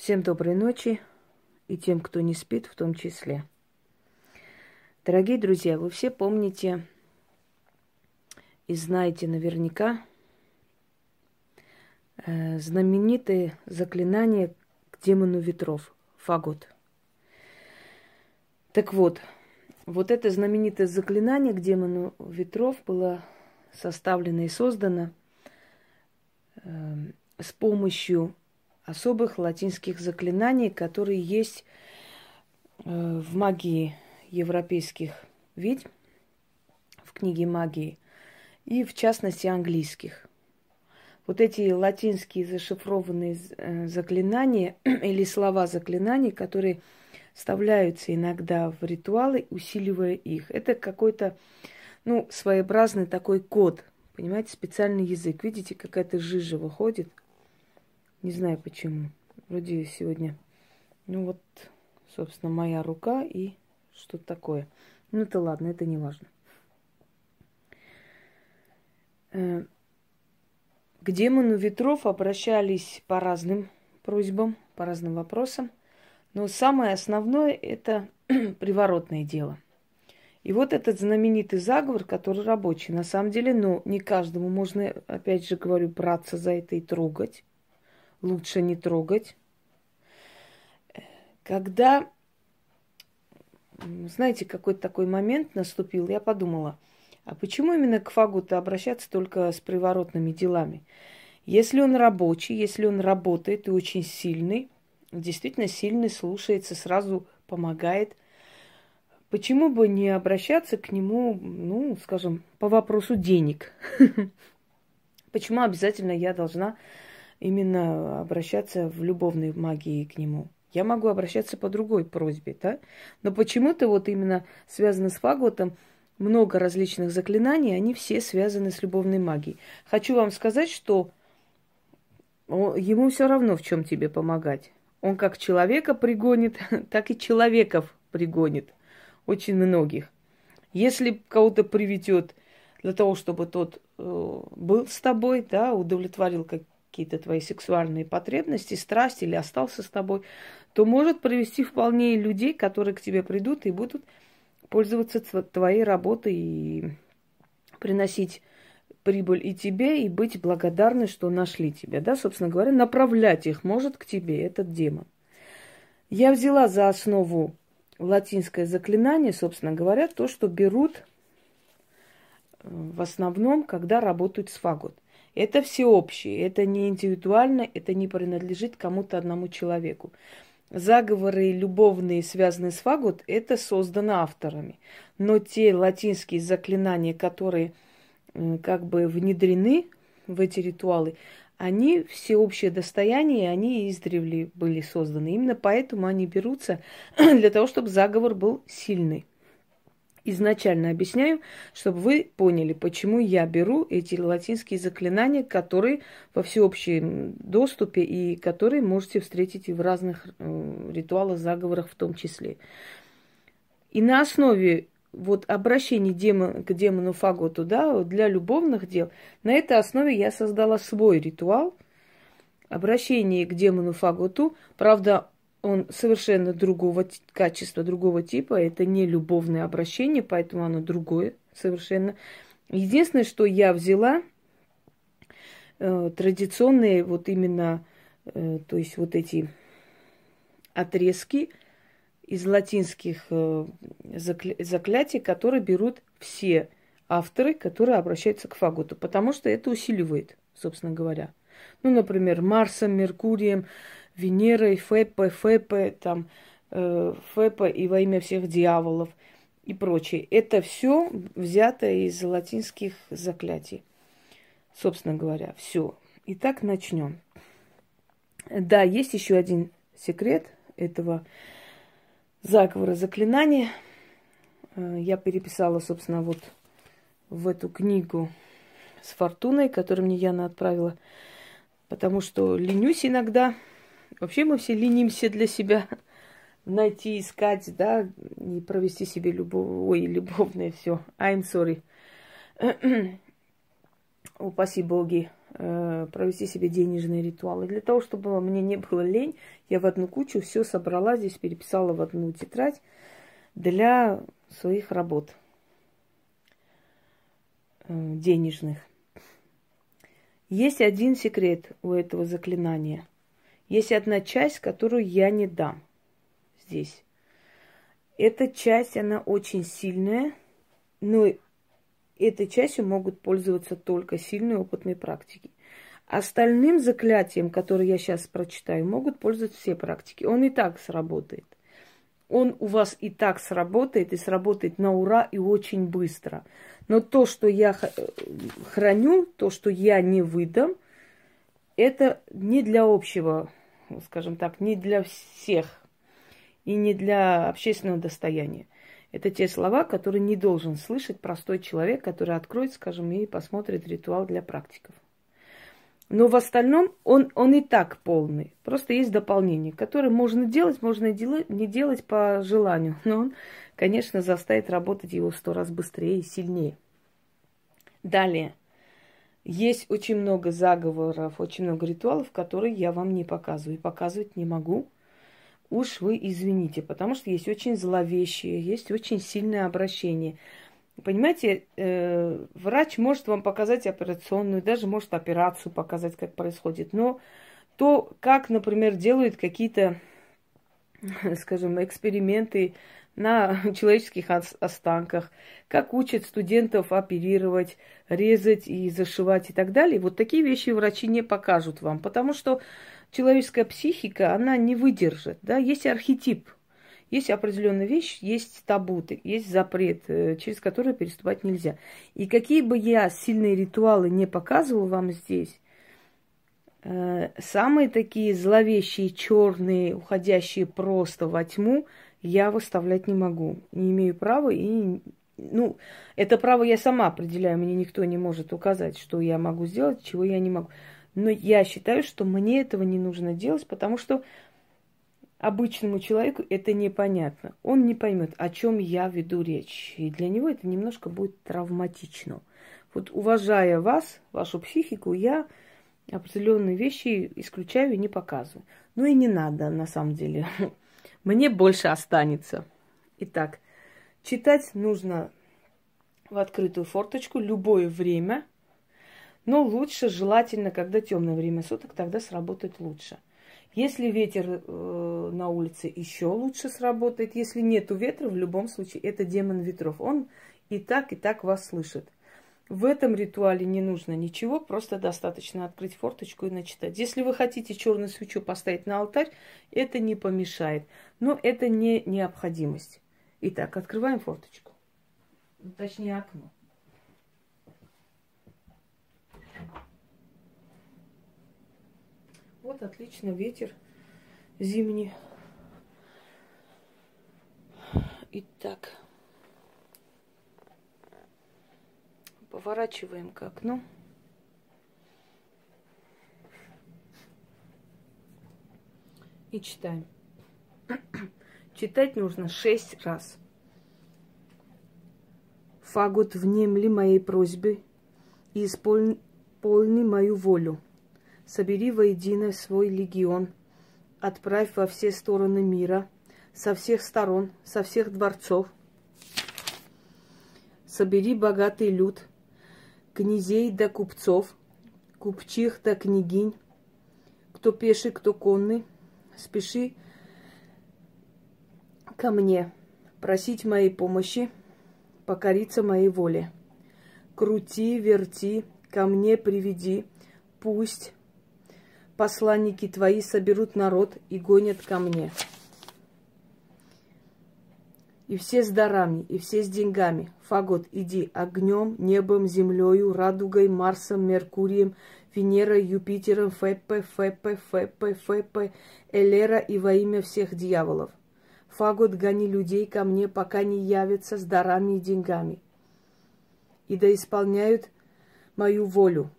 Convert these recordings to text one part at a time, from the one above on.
Всем доброй ночи и тем, кто не спит, в том числе. Дорогие друзья, вы все помните и знаете наверняка э, знаменитое заклинание к демону ветров Фагот. Так вот, вот это знаменитое заклинание к демону ветров было составлено и создано э, с помощью особых латинских заклинаний, которые есть э, в магии европейских ведьм, в книге магии, и в частности английских. Вот эти латинские зашифрованные э, заклинания или слова заклинаний, которые вставляются иногда в ритуалы, усиливая их. Это какой-то, ну, своеобразный такой код, понимаете, специальный язык. Видите, какая-то жижа выходит – не знаю почему. Вроде сегодня. Ну вот, собственно, моя рука и что-то такое. Ну это ладно, это не важно. Э, к демону ветров обращались по разным просьбам, по разным вопросам. Но самое основное это приворотное дело. И вот этот знаменитый заговор, который рабочий, на самом деле, ну, не каждому можно, опять же говорю, браться за это и трогать лучше не трогать. Когда, знаете, какой-то такой момент наступил, я подумала, а почему именно к фагу-то обращаться только с приворотными делами? Если он рабочий, если он работает и очень сильный, действительно сильный, слушается, сразу помогает, почему бы не обращаться к нему, ну, скажем, по вопросу денег? Почему обязательно я должна именно обращаться в любовной магии к нему. Я могу обращаться по другой просьбе, да? Но почему-то вот именно связано с фаготом много различных заклинаний, они все связаны с любовной магией. Хочу вам сказать, что ему все равно, в чем тебе помогать. Он как человека пригонит, так и человеков пригонит. Очень многих. Если кого-то приведет для того, чтобы тот э, был с тобой, да, удовлетворил какие-то твои сексуальные потребности, страсти или остался с тобой, то может привести вполне людей, которые к тебе придут и будут пользоваться твоей работой и приносить прибыль и тебе, и быть благодарны, что нашли тебя. Да, собственно говоря, направлять их может к тебе этот демон. Я взяла за основу латинское заклинание, собственно говоря, то, что берут э, в основном, когда работают с фагот – это всеобщее, это не индивидуально, это не принадлежит кому-то одному человеку. Заговоры любовные, связанные с фагот, это создано авторами. Но те латинские заклинания, которые как бы внедрены в эти ритуалы, они всеобщее достояние, они издревле были созданы. Именно поэтому они берутся для того, чтобы заговор был сильный изначально объясняю, чтобы вы поняли, почему я беру эти латинские заклинания, которые во всеобщем доступе и которые можете встретить и в разных э, ритуалах, заговорах в том числе. И на основе вот обращений демон, к демону Фаготу, да, для любовных дел, на этой основе я создала свой ритуал, обращение к демону Фаготу. Правда, он совершенно другого качества, другого типа. Это не любовное обращение, поэтому оно другое совершенно. Единственное, что я взяла, э, традиционные вот именно, э, то есть вот эти отрезки из латинских э, закля- заклятий, которые берут все авторы, которые обращаются к фаготу, потому что это усиливает, собственно говоря. Ну, например, Марсом, Меркурием, Венерой, Фепой, Фепой, там, э, Фепа и во имя всех дьяволов и прочее. Это все взято из латинских заклятий. Собственно говоря, все. Итак, начнем. Да, есть еще один секрет этого заговора заклинания. Э, я переписала, собственно, вот в эту книгу с фортуной, которую мне Яна отправила, потому что ленюсь иногда Вообще мы все ленимся для себя найти, искать, да, и провести себе любовь, ой, любовное все. I'm sorry. Упаси боги э, провести себе денежные ритуалы. Для того, чтобы мне не было лень, я в одну кучу все собрала здесь, переписала в одну тетрадь для своих работ э, денежных. Есть один секрет у этого заклинания. Есть одна часть, которую я не дам здесь. Эта часть, она очень сильная, но этой частью могут пользоваться только сильные опытные практики. Остальным заклятием, которое я сейчас прочитаю, могут пользоваться все практики. Он и так сработает. Он у вас и так сработает, и сработает на ура и очень быстро. Но то, что я храню, то, что я не выдам, это не для общего, скажем так, не для всех и не для общественного достояния. Это те слова, которые не должен слышать простой человек, который откроет, скажем, и посмотрит ритуал для практиков. Но в остальном он, он и так полный. Просто есть дополнение, которое можно делать, можно не делать по желанию. Но он, конечно, заставит работать его сто раз быстрее и сильнее. Далее. Есть очень много заговоров, очень много ритуалов, которые я вам не показываю. И показывать не могу. Уж вы извините, потому что есть очень зловещие, есть очень сильное обращение. Понимаете, э, врач может вам показать операционную, даже может операцию показать, как происходит. Но то, как, например, делают какие-то, скажем, эксперименты на человеческих останках, как учат студентов оперировать, резать и зашивать и так далее. Вот такие вещи врачи не покажут вам, потому что человеческая психика, она не выдержит. Да? Есть архетип – есть определенная вещь, есть табу, есть запрет, э, через который переступать нельзя. И какие бы я сильные ритуалы не показывал вам здесь, э, самые такие зловещие, черные, уходящие просто во тьму, я выставлять не могу. Не имею права и ну, это право я сама определяю, мне никто не может указать, что я могу сделать, чего я не могу. Но я считаю, что мне этого не нужно делать, потому что обычному человеку это непонятно. Он не поймет, о чем я веду речь. И для него это немножко будет травматично. Вот уважая вас, вашу психику, я определенные вещи исключаю и не показываю. Ну и не надо, на самом деле. Мне больше останется. Итак, читать нужно в открытую форточку любое время, но лучше желательно, когда темное время суток, тогда сработает лучше – если ветер э, на улице, еще лучше сработает. Если нету ветра, в любом случае, это демон ветров. Он и так, и так вас слышит. В этом ритуале не нужно ничего, просто достаточно открыть форточку и начитать. Если вы хотите черную свечу поставить на алтарь, это не помешает. Но это не необходимость. Итак, открываем форточку. Точнее, окно. Вот отлично, ветер зимний. Итак, поворачиваем к окну. И читаем. Читать нужно шесть раз. Фагот, внемли моей просьбы и исполни мою волю собери воедино свой легион, отправь во все стороны мира, со всех сторон, со всех дворцов. Собери богатый люд, князей да купцов, купчих да княгинь, кто пеший, кто конный, спеши ко мне, просить моей помощи, покориться моей воле. Крути, верти, ко мне приведи, пусть посланники твои соберут народ и гонят ко мне. И все с дарами, и все с деньгами. Фагот, иди огнем, небом, землею, радугой, Марсом, Меркурием, Венерой, Юпитером, Фепе, Фепе, Фепе, Фепе, Элера и во имя всех дьяволов. Фагот, гони людей ко мне, пока не явятся с дарами и деньгами. И да исполняют мою волю,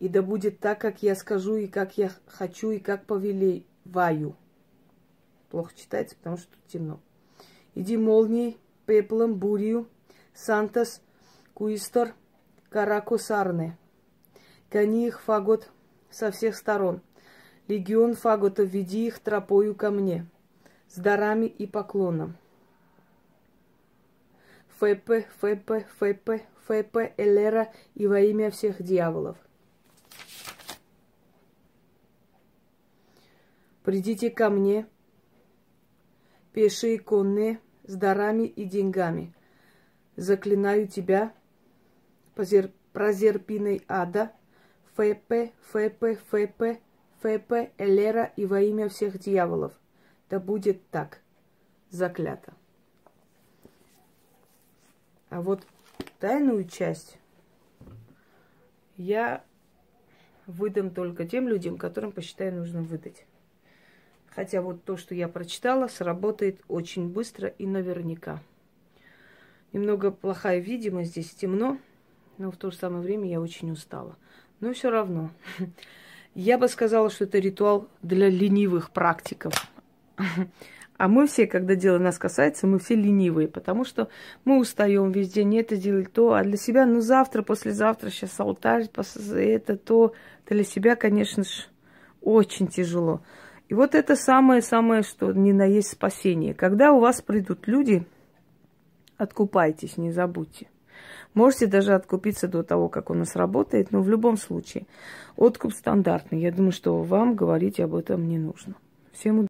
и да будет так, как я скажу, и как я хочу, и как повелеваю. Плохо читается, потому что темно. Иди молнией, пеплом, бурью, Сантос, Куистор, Карако Сарне. Гони их, фагот, со всех сторон. Легион фагота, веди их тропою ко мне, с дарами и поклоном. ФП, ФП, ФП, ФП, Элера и во имя всех дьяволов. Придите ко мне, пешие конные, с дарами и деньгами. Заклинаю тебя, прозерпиной ада, ФП, ФП, ФП, ФП, Элера и во имя всех дьяволов. Да будет так. Заклято. А вот тайную часть я выдам только тем людям, которым посчитаю нужно выдать. Хотя вот то, что я прочитала, сработает очень быстро и наверняка. Немного плохая видимость, здесь темно, но в то же самое время я очень устала. Но все равно. Я бы сказала, что это ритуал для ленивых практиков. А мы все, когда дело нас касается, мы все ленивые, потому что мы устаем весь день это делать, то, а для себя, ну завтра, послезавтра, сейчас алтарь, это, то, для себя, конечно же, очень тяжело. И вот это самое-самое, что не на есть спасение. Когда у вас придут люди, откупайтесь, не забудьте. Можете даже откупиться до того, как у нас работает, но в любом случае откуп стандартный. Я думаю, что вам говорить об этом не нужно. Всем удачи.